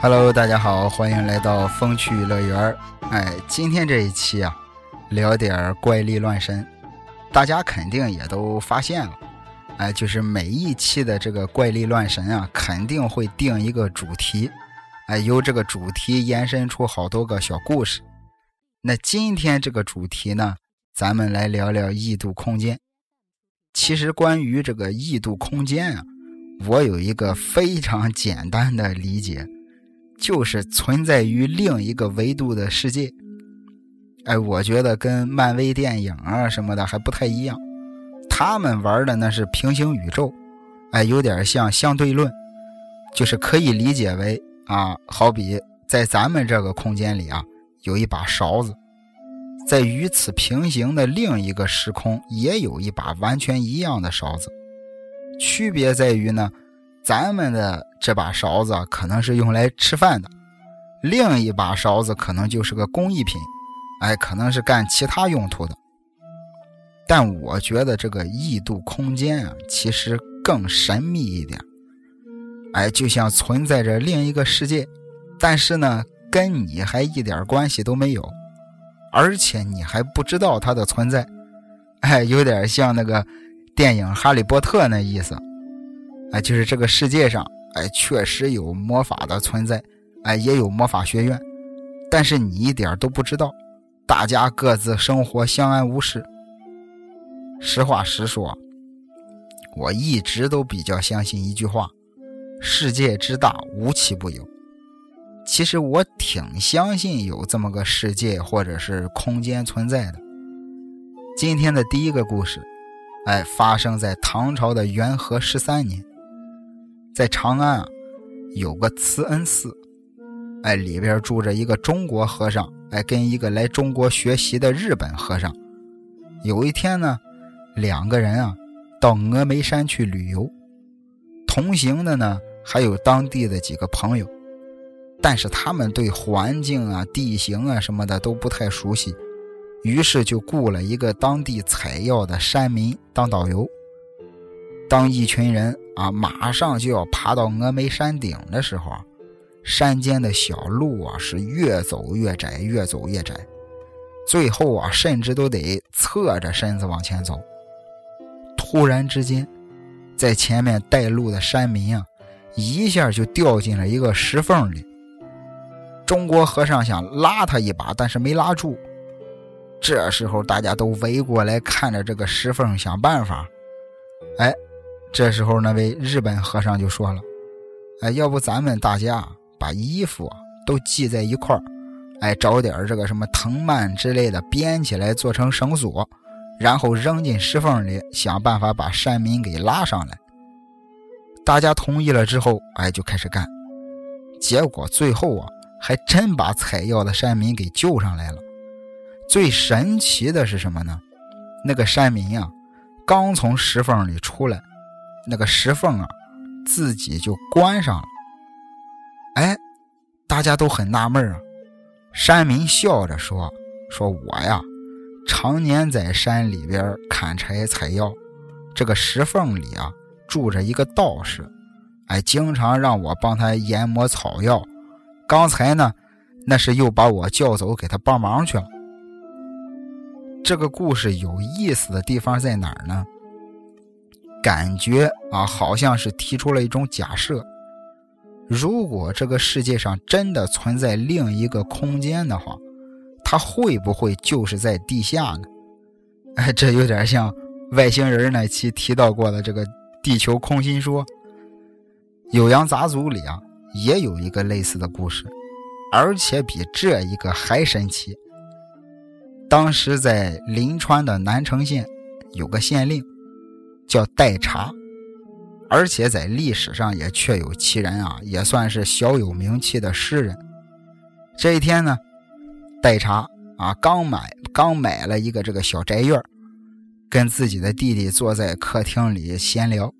Hello，大家好，欢迎来到风趣乐园。哎，今天这一期啊，聊点怪力乱神。大家肯定也都发现了，哎，就是每一期的这个怪力乱神啊，肯定会定一个主题，哎，由这个主题延伸出好多个小故事。那今天这个主题呢，咱们来聊聊异度空间。其实关于这个异度空间啊，我有一个非常简单的理解。就是存在于另一个维度的世界，哎，我觉得跟漫威电影啊什么的还不太一样，他们玩的那是平行宇宙，哎，有点像相对论，就是可以理解为啊，好比在咱们这个空间里啊，有一把勺子，在与此平行的另一个时空也有一把完全一样的勺子，区别在于呢。咱们的这把勺子可能是用来吃饭的，另一把勺子可能就是个工艺品，哎，可能是干其他用途的。但我觉得这个异度空间啊，其实更神秘一点，哎，就像存在着另一个世界，但是呢，跟你还一点关系都没有，而且你还不知道它的存在，哎，有点像那个电影《哈利波特》那意思。哎，就是这个世界上，哎，确实有魔法的存在，哎，也有魔法学院，但是你一点都不知道，大家各自生活相安无事。实话实说，我一直都比较相信一句话：世界之大，无奇不有。其实我挺相信有这么个世界或者是空间存在的。今天的第一个故事，哎，发生在唐朝的元和十三年。在长安啊，有个慈恩寺，哎，里边住着一个中国和尚，哎，跟一个来中国学习的日本和尚。有一天呢，两个人啊，到峨眉山去旅游，同行的呢还有当地的几个朋友，但是他们对环境啊、地形啊什么的都不太熟悉，于是就雇了一个当地采药的山民当导游。当一群人啊马上就要爬到峨眉山顶的时候，山间的小路啊是越走越窄，越走越窄，最后啊甚至都得侧着身子往前走。突然之间，在前面带路的山民啊，一下就掉进了一个石缝里。中国和尚想拉他一把，但是没拉住。这时候大家都围过来看着这个石缝想办法，哎。这时候，那位日本和尚就说了：“哎，要不咱们大家把衣服都系在一块儿，哎，找点这个什么藤蔓之类的编起来做成绳索，然后扔进石缝里，想办法把山民给拉上来。”大家同意了之后，哎，就开始干。结果最后啊，还真把采药的山民给救上来了。最神奇的是什么呢？那个山民呀，刚从石缝里出来。那个石缝啊，自己就关上了。哎，大家都很纳闷啊。山民笑着说：“说我呀，常年在山里边砍柴采药，这个石缝里啊住着一个道士，哎，经常让我帮他研磨草药。刚才呢，那是又把我叫走给他帮忙去了。”这个故事有意思的地方在哪儿呢？感觉啊，好像是提出了一种假设：如果这个世界上真的存在另一个空间的话，它会不会就是在地下呢？哎，这有点像外星人那期提到过的这个地球空心说。《酉阳杂族里啊，也有一个类似的故事，而且比这一个还神奇。当时在临川的南城县有个县令。叫代茶，而且在历史上也确有其人啊，也算是小有名气的诗人。这一天呢，代茶啊刚买刚买了一个这个小宅院，跟自己的弟弟坐在客厅里闲聊。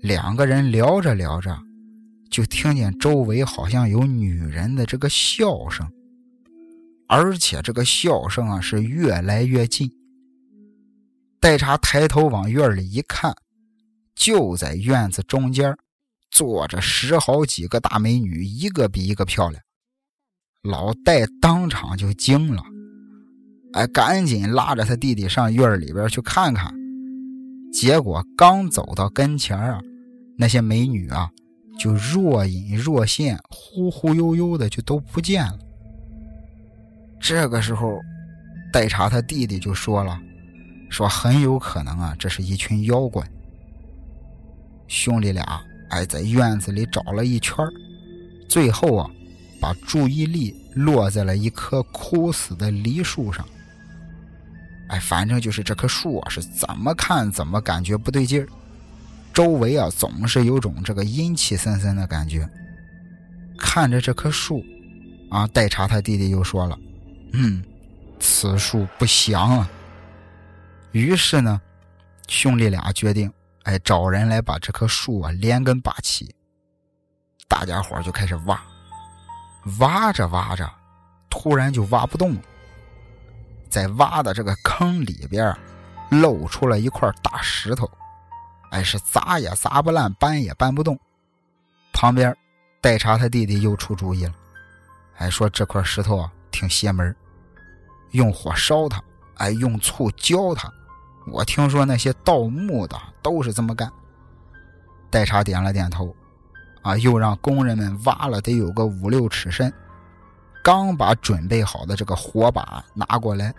两个人聊着聊着，就听见周围好像有女人的这个笑声，而且这个笑声啊是越来越近。代茶抬头往院里一看，就在院子中间坐着十好几个大美女，一个比一个漂亮。老戴当场就惊了，哎，赶紧拉着他弟弟上院里边去看看。结果刚走到跟前啊。那些美女啊，就若隐若现、忽忽悠悠的，就都不见了。这个时候，戴茶他弟弟就说了：“说很有可能啊，这是一群妖怪。”兄弟俩哎，在院子里找了一圈最后啊，把注意力落在了一棵枯死的梨树上。哎，反正就是这棵树啊，是怎么看怎么感觉不对劲儿。周围啊，总是有种这个阴气森森的感觉。看着这棵树，啊，代茶他弟弟又说了：“嗯，此树不祥啊。”于是呢，兄弟俩决定，哎，找人来把这棵树啊连根拔起。大家伙就开始挖，挖着挖着，突然就挖不动了。在挖的这个坑里边，露出了一块大石头。哎，是砸也砸不烂，搬也搬不动。旁边，代茶他弟弟又出主意了，哎，说这块石头啊挺邪门，用火烧它，哎，用醋浇它。我听说那些盗墓的都是这么干。代茶点了点头，啊，又让工人们挖了得有个五六尺深。刚把准备好的这个火把拿过来，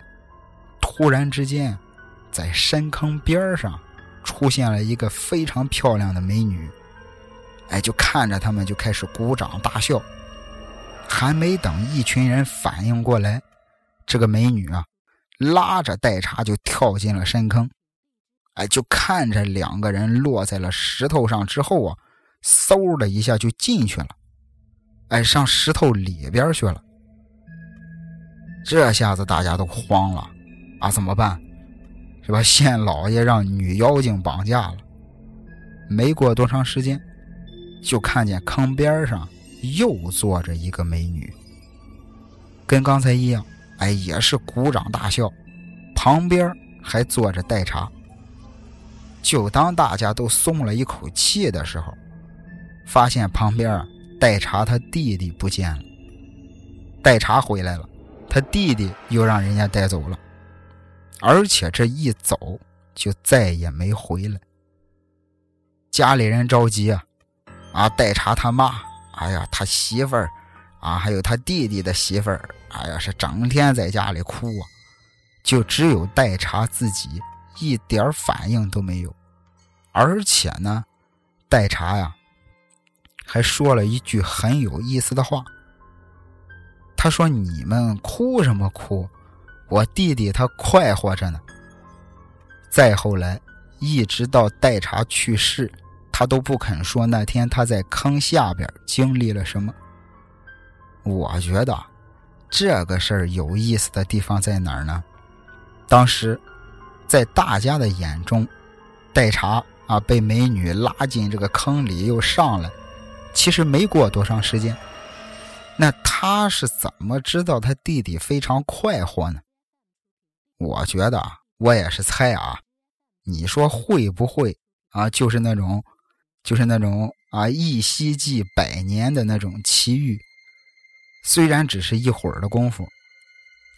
突然之间，在深坑边上。出现了一个非常漂亮的美女，哎，就看着他们就开始鼓掌大笑。还没等一群人反应过来，这个美女啊，拉着代茶就跳进了深坑。哎，就看着两个人落在了石头上之后啊，嗖的一下就进去了，哎，上石头里边去了。这下子大家都慌了，啊，怎么办？是吧？县老爷让女妖精绑架了。没过多长时间，就看见坑边上又坐着一个美女，跟刚才一样，哎，也是鼓掌大笑。旁边还坐着代茶。就当大家都松了一口气的时候，发现旁边啊，代茶他弟弟不见了。代茶回来了，他弟弟又让人家带走了。而且这一走就再也没回来，家里人着急啊，啊，代茶他妈，哎呀，他媳妇儿，啊，还有他弟弟的媳妇儿，哎呀，是整天在家里哭啊，就只有代茶自己一点反应都没有，而且呢，代茶呀，还说了一句很有意思的话，他说：“你们哭什么哭？”我弟弟他快活着呢。再后来，一直到代茶去世，他都不肯说那天他在坑下边经历了什么。我觉得这个事儿有意思的地方在哪儿呢？当时在大家的眼中，代茶啊被美女拉进这个坑里又上来，其实没过多长时间。那他是怎么知道他弟弟非常快活呢？我觉得我也是猜啊，你说会不会啊？就是那种，就是那种啊，一夕记百年的那种奇遇。虽然只是一会儿的功夫，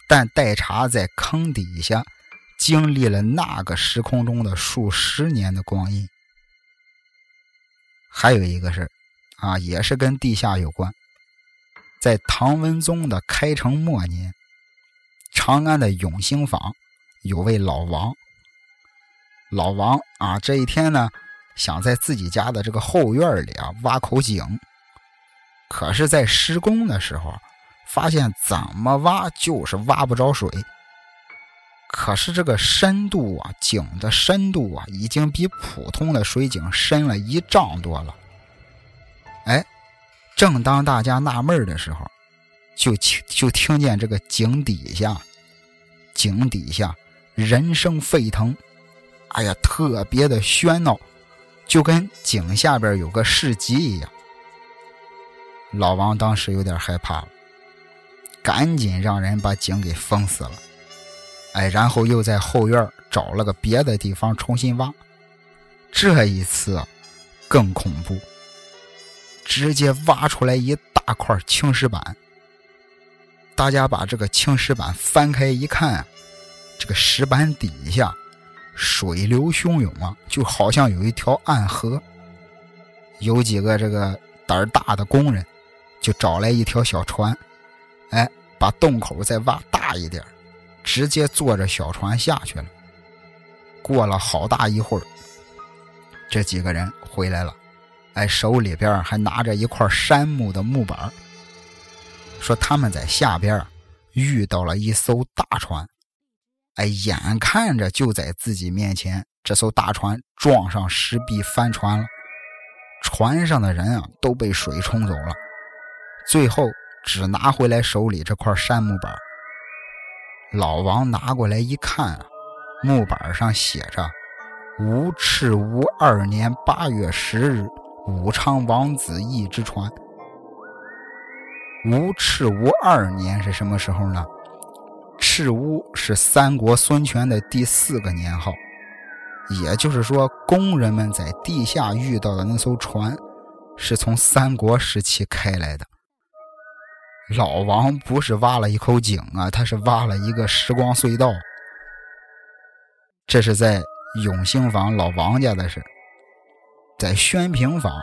但代茶在坑底下经历了那个时空中的数十年的光阴。还有一个事啊，也是跟地下有关，在唐文宗的开成末年。长安的永兴坊有位老王，老王啊，这一天呢，想在自己家的这个后院里啊挖口井，可是，在施工的时候，发现怎么挖就是挖不着水。可是这个深度啊，井的深度啊，已经比普通的水井深了一丈多了。哎，正当大家纳闷的时候。就听就听见这个井底下，井底下人声沸腾，哎呀，特别的喧闹，就跟井下边有个市集一样。老王当时有点害怕了，赶紧让人把井给封死了。哎，然后又在后院找了个别的地方重新挖。这一次更恐怖，直接挖出来一大块青石板。大家把这个青石板翻开一看，这个石板底下水流汹涌啊，就好像有一条暗河。有几个这个胆儿大的工人，就找来一条小船，哎，把洞口再挖大一点，直接坐着小船下去了。过了好大一会儿。这几个人回来了，哎，手里边还拿着一块杉木的木板说他们在下边遇到了一艘大船，哎，眼看着就在自己面前，这艘大船撞上石壁翻船了，船上的人啊都被水冲走了，最后只拿回来手里这块杉木板老王拿过来一看啊，木板上写着。吴赤吴二年八月十日，武昌王子义之船。吴赤吴二年是什么时候呢？赤乌是三国孙权的第四个年号，也就是说，工人们在地下遇到的那艘船，是从三国时期开来的。老王不是挖了一口井啊，他是挖了一个时光隧道。这是在。永兴坊老王家的事，在宣平坊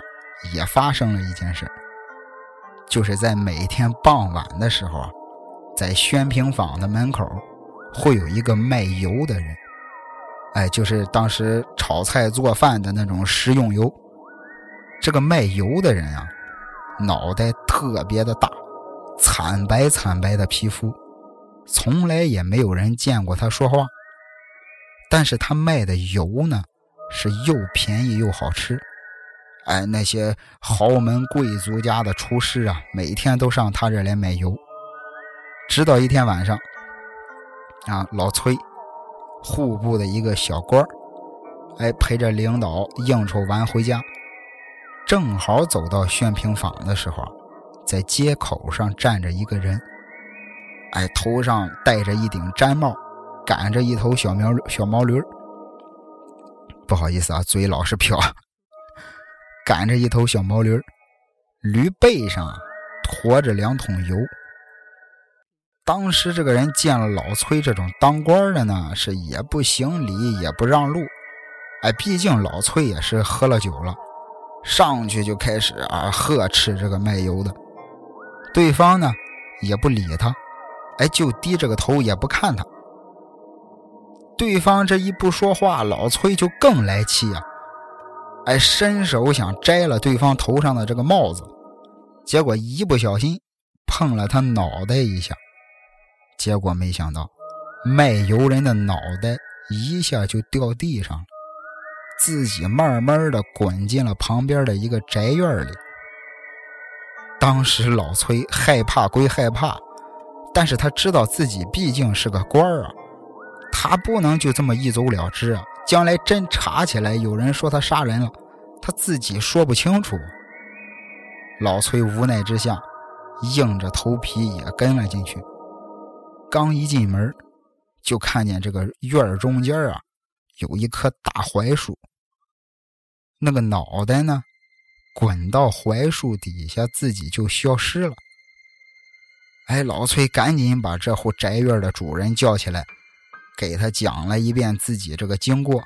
也发生了一件事，就是在每天傍晚的时候，在宣平坊的门口会有一个卖油的人，哎，就是当时炒菜做饭的那种食用油。这个卖油的人啊，脑袋特别的大，惨白惨白的皮肤，从来也没有人见过他说话。但是他卖的油呢，是又便宜又好吃，哎，那些豪门贵族家的厨师啊，每天都上他这来买油。直到一天晚上，啊，老崔，户部的一个小官哎，陪着领导应酬完回家，正好走到宣平坊的时候，在街口上站着一个人，哎，头上戴着一顶毡帽。赶着一头小苗小毛驴不好意思啊，嘴老是瓢。赶着一头小毛驴驴背上驮着两桶油。当时这个人见了老崔这种当官的呢，是也不行礼也不让路。哎，毕竟老崔也是喝了酒了，上去就开始啊呵斥这个卖油的。对方呢也不理他，哎，就低着个头也不看他。对方这一不说话，老崔就更来气啊！哎，伸手想摘了对方头上的这个帽子，结果一不小心碰了他脑袋一下，结果没想到卖油人的脑袋一下就掉地上了，自己慢慢的滚进了旁边的一个宅院里。当时老崔害怕归害怕，但是他知道自己毕竟是个官儿啊。他不能就这么一走了之啊！将来真查起来，有人说他杀人了，他自己说不清楚。老崔无奈之下，硬着头皮也跟了进去。刚一进门，就看见这个院中间啊，有一棵大槐树。那个脑袋呢，滚到槐树底下，自己就消失了。哎，老崔赶紧把这户宅院的主人叫起来。给他讲了一遍自己这个经过，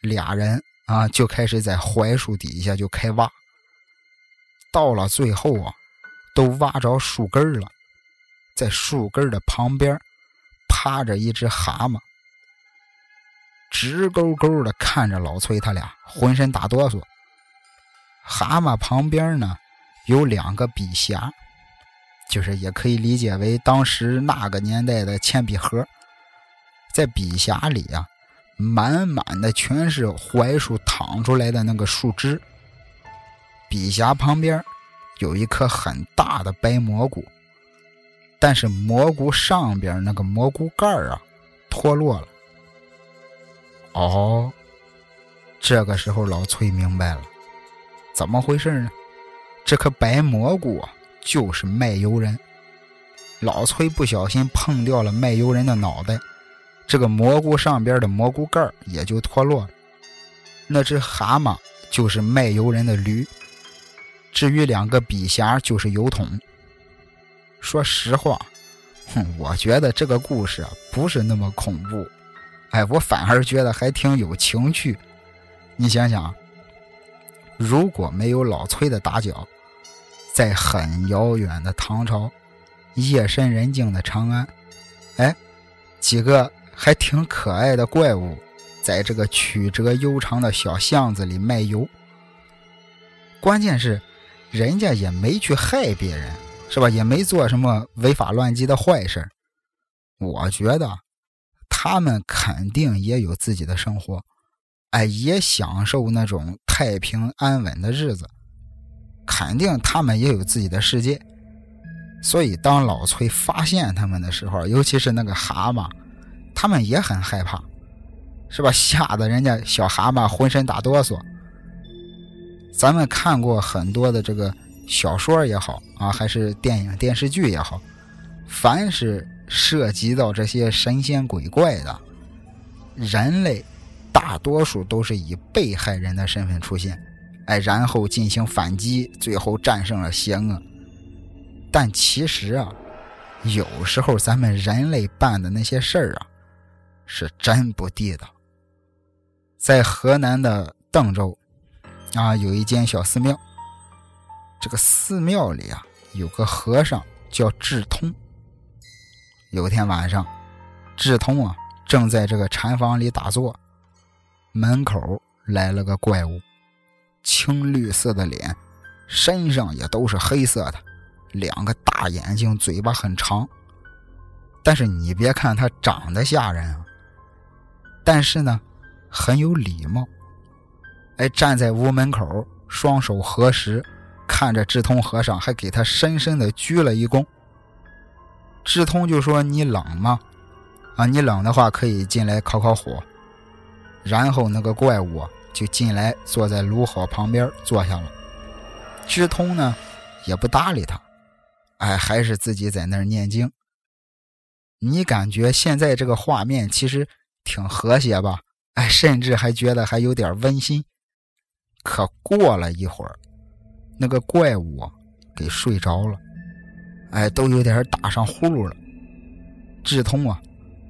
俩人啊就开始在槐树底下就开挖。到了最后啊，都挖着树根了，在树根的旁边趴着一只蛤蟆，直勾勾的看着老崔他俩，浑身打哆嗦。蛤蟆旁边呢有两个笔匣，就是也可以理解为当时那个年代的铅笔盒。在笔匣里啊，满满的全是槐树淌出来的那个树枝。笔匣旁边有一颗很大的白蘑菇，但是蘑菇上边那个蘑菇盖啊脱落了。哦，这个时候老崔明白了，怎么回事呢？这颗白蘑菇就是卖油人。老崔不小心碰掉了卖油人的脑袋，这个蘑菇上边的蘑菇盖也就脱落了。那只蛤蟆就是卖油人的驴，至于两个笔匣就是油桶。说实话，哼，我觉得这个故事啊不是那么恐怖，哎，我反而觉得还挺有情趣。你想想，如果没有老崔的打搅，在很遥远的唐朝。夜深人静的长安，哎，几个还挺可爱的怪物，在这个曲折悠长的小巷子里卖油。关键是，人家也没去害别人，是吧？也没做什么违法乱纪的坏事。我觉得，他们肯定也有自己的生活，哎，也享受那种太平安稳的日子。肯定他们也有自己的世界。所以，当老崔发现他们的时候，尤其是那个蛤蟆，他们也很害怕，是吧？吓得人家小蛤蟆浑身打哆嗦。咱们看过很多的这个小说也好啊，还是电影电视剧也好，凡是涉及到这些神仙鬼怪的，人类大多数都是以被害人的身份出现，哎，然后进行反击，最后战胜了邪恶。但其实啊，有时候咱们人类办的那些事儿啊，是真不地道。在河南的邓州啊，有一间小寺庙。这个寺庙里啊，有个和尚叫智通。有天晚上，智通啊正在这个禅房里打坐，门口来了个怪物，青绿色的脸，身上也都是黑色的。两个大眼睛，嘴巴很长，但是你别看他长得吓人啊，但是呢，很有礼貌。哎，站在屋门口，双手合十，看着智通和尚，还给他深深的鞠了一躬。智通就说：“你冷吗？啊，你冷的话可以进来烤烤火。”然后那个怪物就进来，坐在炉火旁边坐下了。智通呢，也不搭理他。哎，还是自己在那儿念经。你感觉现在这个画面其实挺和谐吧？哎，甚至还觉得还有点温馨。可过了一会儿，那个怪物给睡着了，哎，都有点打上呼噜了。志通啊，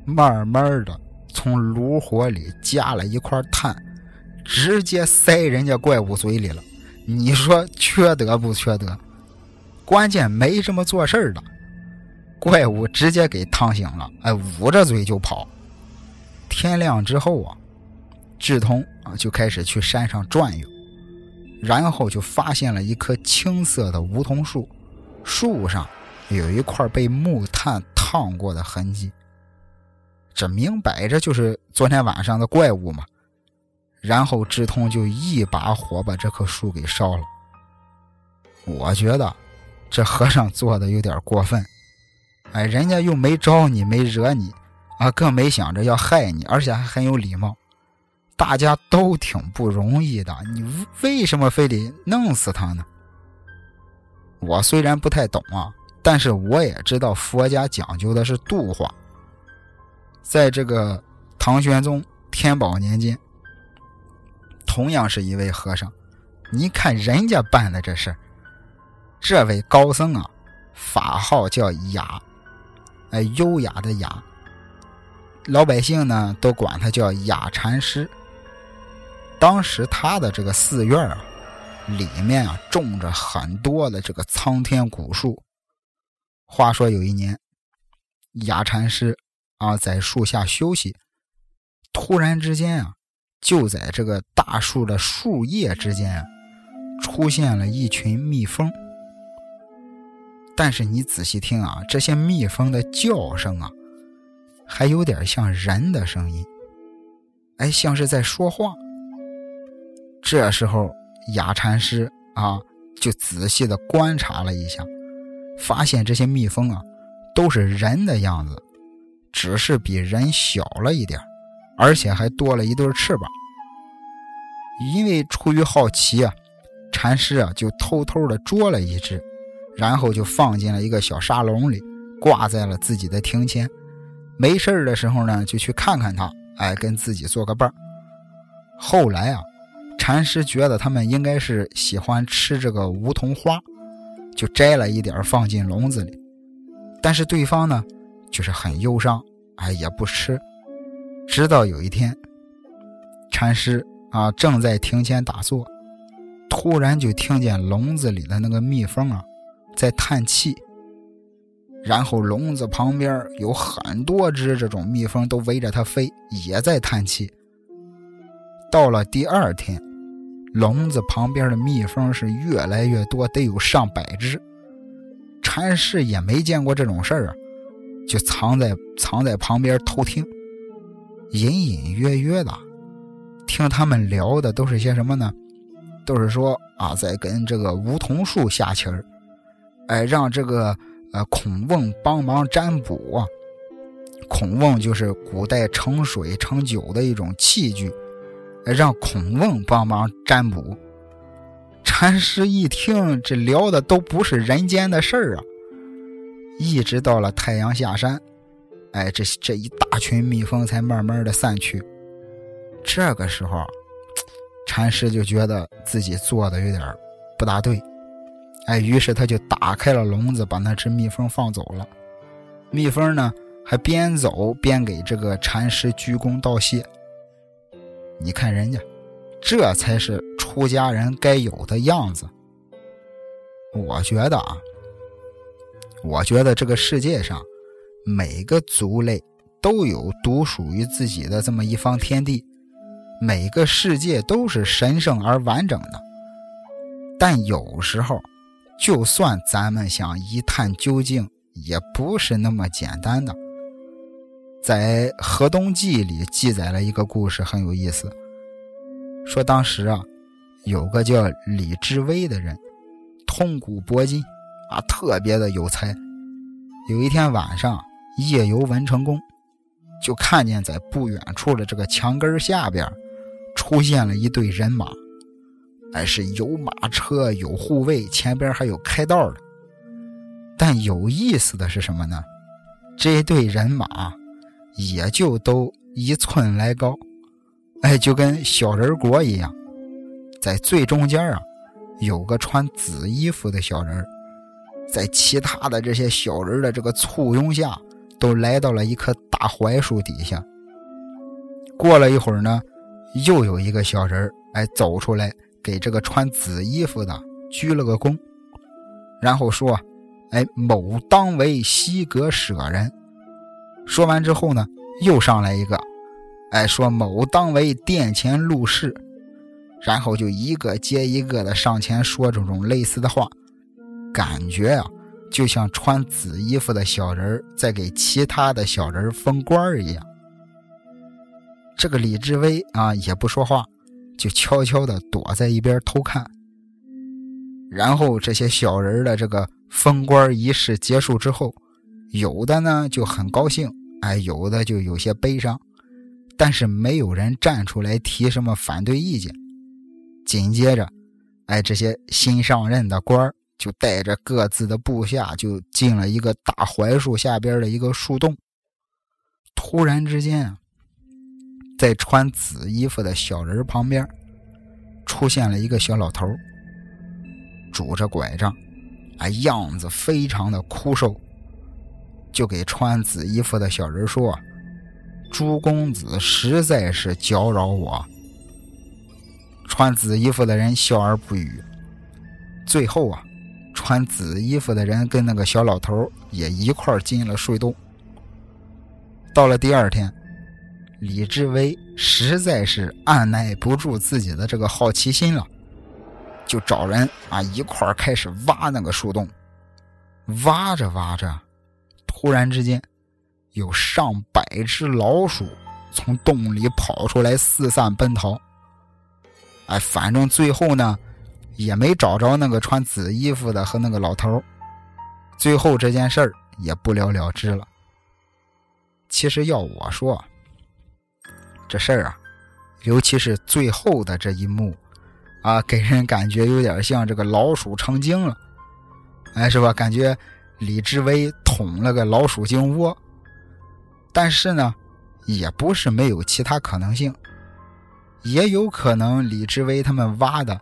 慢慢的从炉火里夹了一块炭，直接塞人家怪物嘴里了。你说缺德不缺德？关键没这么做事儿的，怪物直接给烫醒了，哎，捂着嘴就跑。天亮之后啊，志通啊就开始去山上转悠，然后就发现了一棵青色的梧桐树，树上有一块被木炭烫过的痕迹。这明摆着就是昨天晚上的怪物嘛。然后志通就一把火把这棵树给烧了。我觉得。这和尚做的有点过分，哎，人家又没招你，没惹你，啊，更没想着要害你，而且还很有礼貌，大家都挺不容易的，你为什么非得弄死他呢？我虽然不太懂啊，但是我也知道佛家讲究的是度化。在这个唐玄宗天宝年间，同样是一位和尚，你看人家办的这事儿。这位高僧啊，法号叫雅，哎，优雅的雅。老百姓呢都管他叫雅禅师。当时他的这个寺院啊，里面啊种着很多的这个苍天古树。话说有一年，雅禅师啊在树下休息，突然之间啊，就在这个大树的树叶之间啊，出现了一群蜜蜂。但是你仔细听啊，这些蜜蜂的叫声啊，还有点像人的声音，哎，像是在说话。这时候雅禅师啊，就仔细的观察了一下，发现这些蜜蜂啊，都是人的样子，只是比人小了一点而且还多了一对翅膀。因为出于好奇啊，禅师啊就偷偷的捉了一只，然后就放进了一个小沙笼里，挂在了自己的庭前。没事的时候呢，就去看看它，哎，跟自己做个伴后来啊，禅师觉得他们应该是喜欢吃这个梧桐花，就摘了一点放进笼子里。但是对方呢，就是很忧伤，哎，也不吃。直到有一天，禅师啊正在庭前打坐，突然就听见笼子里的那个蜜蜂啊在叹气。然后笼子旁边有很多只这种蜜蜂都围着它飞，也在叹气。到了第二天，笼子旁边的蜜蜂是越来越多，得有上百只。禅师也没见过这种事儿啊，就藏在藏在旁边偷听，隐隐约约的听他们聊的都是些什么呢？都是说啊，在跟这个梧桐树下棋儿，哎，让这个。呃，孔孟帮忙占卜啊。孔孟就是古代盛水盛酒的一种器具，让孔孟帮忙占卜。禅师一听，这聊的都不是人间的事儿啊。一直到了太阳下山，哎，这这一大群蜜蜂才慢慢的散去。这个时候，禅师就觉得自己做的有点不大对。哎，于是他就打开了笼子，把那只蜜蜂放走了。蜜蜂呢，还边走边给这个禅师鞠躬道谢。你看人家，这才是出家人该有的样子。我觉得啊，我觉得这个世界上每个族类都有独属于自己的这么一方天地，每个世界都是神圣而完整的。但有时候。就算咱们想一探究竟，也不是那么简单的。在《河东记》里记载了一个故事，很有意思。说当时啊，有个叫李志威的人，通古博今，啊，特别的有才。有一天晚上夜游文成宫，就看见在不远处的这个墙根下边，出现了一队人马。哎，是有马车，有护卫，前边还有开道的。但有意思的是什么呢？这队人马也就都一寸来高，哎，就跟小人国一样。在最中间啊，有个穿紫衣服的小人，在其他的这些小人的这个簇拥下，都来到了一棵大槐树底下。过了一会儿呢，又有一个小人哎走出来。给这个穿紫衣服的鞠了个躬，然后说：“哎，某当为西阁舍人。”说完之后呢，又上来一个，哎，说某当为殿前录事。然后就一个接一个的上前说这种类似的话，感觉啊，就像穿紫衣服的小人在给其他的小人封官一样。这个李志威啊，也不说话。就悄悄地躲在一边偷看，然后这些小人的这个封官仪式结束之后，有的呢就很高兴，哎，有的就有些悲伤，但是没有人站出来提什么反对意见。紧接着，哎，这些新上任的官就带着各自的部下就进了一个大槐树下边的一个树洞。突然之间啊。在穿紫衣服的小人旁边，出现了一个小老头，拄着拐杖，啊，样子非常的枯瘦。就给穿紫衣服的小人说：“朱公子实在是搅扰我。”穿紫衣服的人笑而不语。最后啊，穿紫衣服的人跟那个小老头也一块进了树洞。到了第二天。李志威实在是按耐不住自己的这个好奇心了，就找人啊一块开始挖那个树洞。挖着挖着，突然之间，有上百只老鼠从洞里跑出来，四散奔逃。哎，反正最后呢，也没找着那个穿紫衣服的和那个老头最后这件事儿也不了了之了。其实要我说。这事儿啊，尤其是最后的这一幕，啊，给人感觉有点像这个老鼠成精了，哎，是吧？感觉李志威捅了个老鼠精窝。但是呢，也不是没有其他可能性，也有可能李志威他们挖的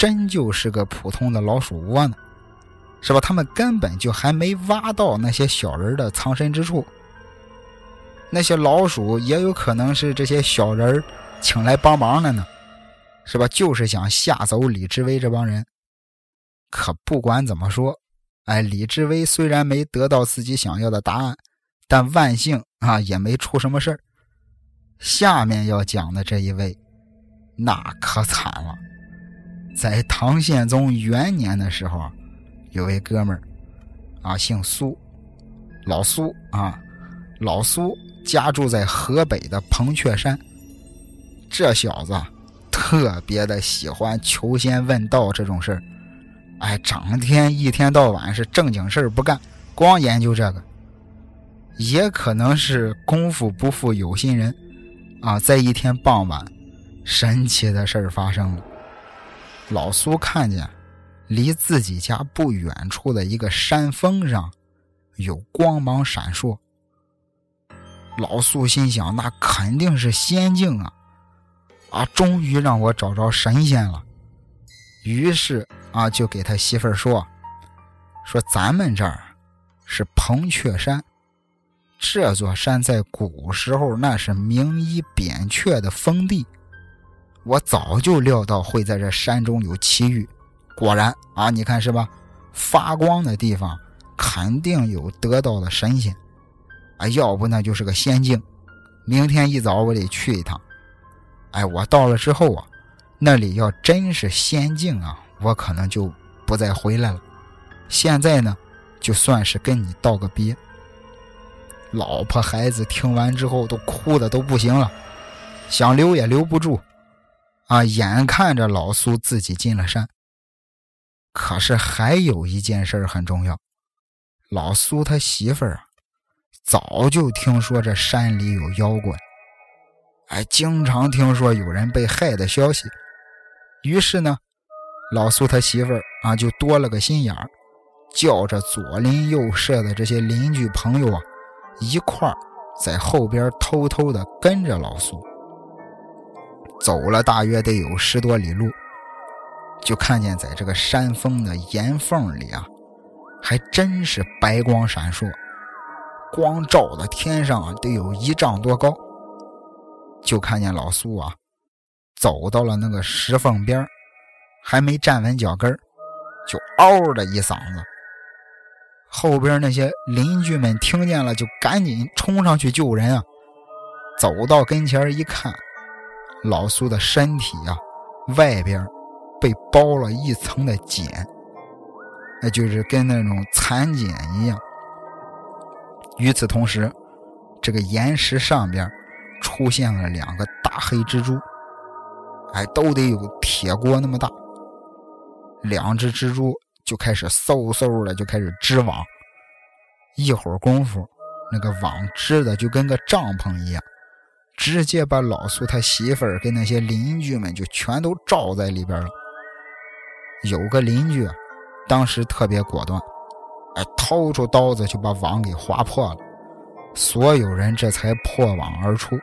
真就是个普通的老鼠窝呢，是吧？他们根本就还没挖到那些小人的藏身之处。那些老鼠也有可能是这些小人请来帮忙的呢，是吧？就是想吓走李志威这帮人。可不管怎么说，哎，李志威虽然没得到自己想要的答案，但万幸啊，也没出什么事。下面要讲的这一位，那可惨了。在唐宪宗元年的时候，有位哥们儿啊，姓苏，老苏啊，老苏。家住在河北的彭雀山，这小子特别的喜欢求仙问道这种事儿，哎，整天一天到晚是正经事儿不干，光研究这个。也可能是功夫不负有心人，啊，在一天傍晚，神奇的事儿发生了。老苏看见离自己家不远处的一个山峰上有光芒闪烁。老苏心想：“那肯定是仙境啊！啊，终于让我找着神仙了。”于是啊，就给他媳妇儿说：“说咱们这儿是彭雀山，这座山在古时候那是名医扁鹊的封地。我早就料到会在这山中有奇遇，果然啊，你看是吧？发光的地方肯定有得道的神仙。”啊，要不那就是个仙境。明天一早我得去一趟。哎，我到了之后啊，那里要真是仙境啊，我可能就不再回来了。现在呢，就算是跟你道个别。老婆孩子听完之后都哭的都不行了，想留也留不住。啊，眼看着老苏自己进了山，可是还有一件事很重要，老苏他媳妇儿啊。早就听说这山里有妖怪，哎，经常听说有人被害的消息。于是呢，老苏他媳妇儿啊就多了个心眼儿，叫着左邻右舍的这些邻居朋友啊，一块儿在后边偷偷的跟着老苏。走了大约得有十多里路，就看见在这个山峰的岩缝里啊，还真是白光闪烁。光照的天上得有一丈多高，就看见老苏啊，走到了那个石缝边还没站稳脚跟就嗷的一嗓子。后边那些邻居们听见了，就赶紧冲上去救人啊。走到跟前一看，老苏的身体啊，外边被包了一层的茧，那就是跟那种蚕茧一样。与此同时，这个岩石上边出现了两个大黑蜘蛛，哎，都得有铁锅那么大。两只蜘蛛就开始嗖嗖的就开始织网，一会儿功夫，那个网织的就跟个帐篷一样，直接把老苏他媳妇儿跟那些邻居们就全都罩在里边了。有个邻居当时特别果断。哎，掏出刀子就把网给划破了，所有人这才破网而出。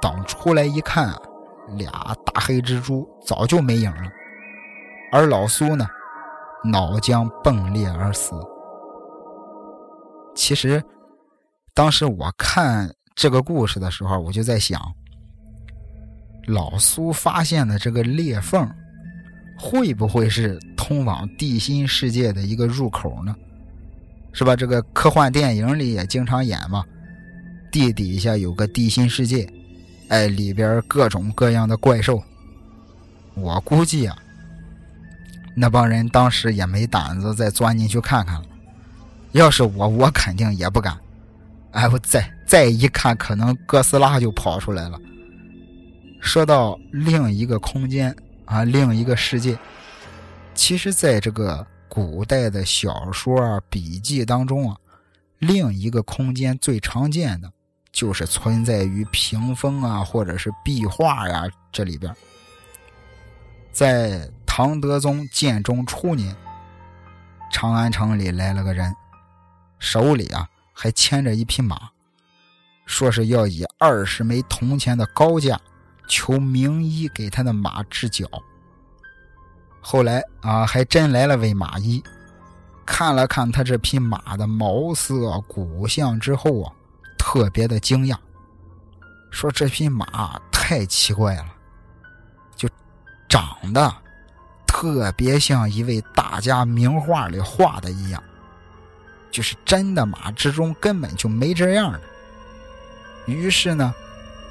等出来一看，俩大黑蜘蛛早就没影了，而老苏呢，脑浆迸裂而死。其实，当时我看这个故事的时候，我就在想，老苏发现的这个裂缝，会不会是通往地心世界的一个入口呢？是吧？这个科幻电影里也经常演嘛，地底下有个地心世界，哎，里边各种各样的怪兽。我估计啊，那帮人当时也没胆子再钻进去看看了。要是我，我肯定也不敢。哎，我再再一看，可能哥斯拉就跑出来了。说到另一个空间啊，另一个世界，其实在这个。古代的小说啊、笔记当中啊，另一个空间最常见的就是存在于屏风啊，或者是壁画呀这里边。在唐德宗建中初年，长安城里来了个人，手里啊还牵着一匹马，说是要以二十枚铜钱的高价求名医给他的马治脚。后来啊，还真来了位马医，看了看他这匹马的毛色、骨相之后啊，特别的惊讶，说这匹马太奇怪了。就长得特别像一位大家名画里画的一样，就是真的马之中根本就没这样的。于是呢，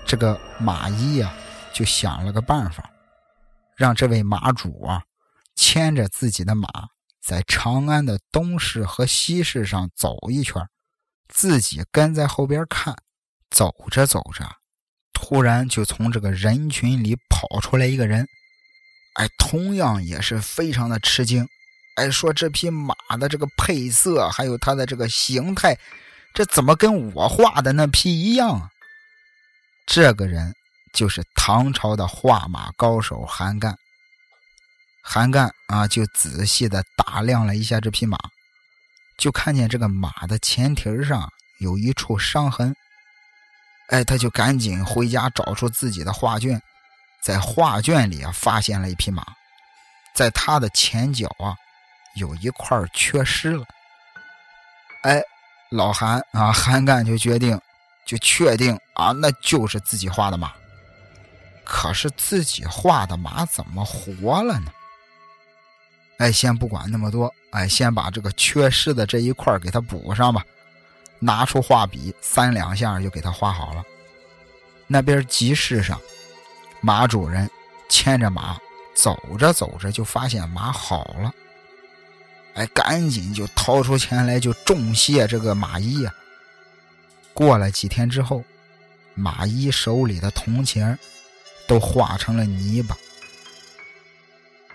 这个马医啊就想了个办法，让这位马主啊牵着自己的马在长安的东市和西市上走一圈，自己跟在后边看。走着走着，突然就从这个人群里跑出来一个人。哎，同样也是非常的吃惊。哎，说这匹马的这个配色，还有它的这个形态，这怎么跟我画的那匹一样啊？这个人就是唐朝的画马高手韩干。韩干啊，就仔细的打量了一下这匹马，就看见这个马的前蹄上有一处伤痕。哎，他就赶紧回家找出自己的画卷。在画卷里啊，发现了一匹马，在它的前脚啊，有一块缺失了。哎，老韩啊，韩干就决定，就确定啊，那就是自己画的马。可是自己画的马怎么活了呢？哎，先不管那么多，哎，先把这个缺失的这一块给它补上吧。拿出画笔，三两下就给它画好了。那边集市上。马主人牵着马走着走着，就发现马好了，哎，赶紧就掏出钱来就重谢这个马一呀。过了几天之后，马一手里的铜钱都化成了泥巴。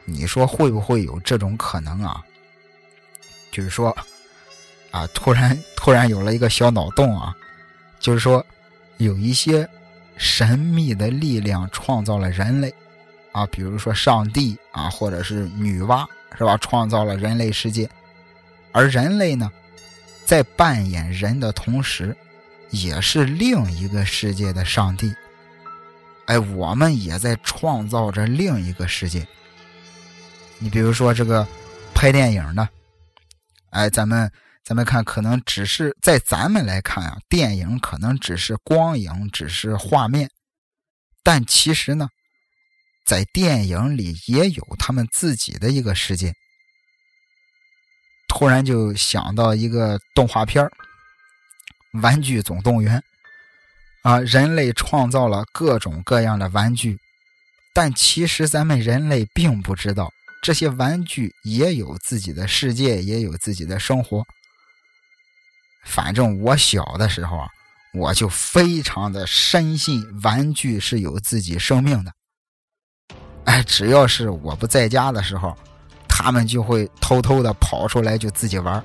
你说会不会有这种可能啊？就是说，啊，突然突然有了一个小脑洞啊，就是说有一些。神秘的力量创造了人类，啊，比如说上帝啊，或者是女娲，是吧？创造了人类世界，而人类呢，在扮演人的同时，也是另一个世界的上帝。哎，我们也在创造着另一个世界。你比如说这个拍电影呢，哎，咱们。咱们看，可能只是在咱们来看啊，电影可能只是光影，只是画面，但其实呢，在电影里也有他们自己的一个世界。突然就想到一个动画片《玩具总动员》啊，人类创造了各种各样的玩具，但其实咱们人类并不知道，这些玩具也有自己的世界，也有自己的生活。反正我小的时候啊，我就非常的深信玩具是有自己生命的。哎，只要是我不在家的时候，他们就会偷偷的跑出来就自己玩。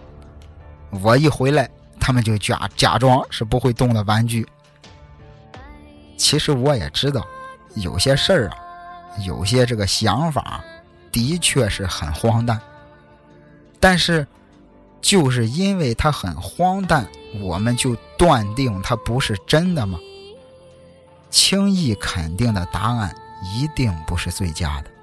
我一回来，他们就假假装是不会动的玩具。其实我也知道，有些事儿啊，有些这个想法，的确是很荒诞，但是。就是因为它很荒诞，我们就断定它不是真的吗？轻易肯定的答案一定不是最佳的。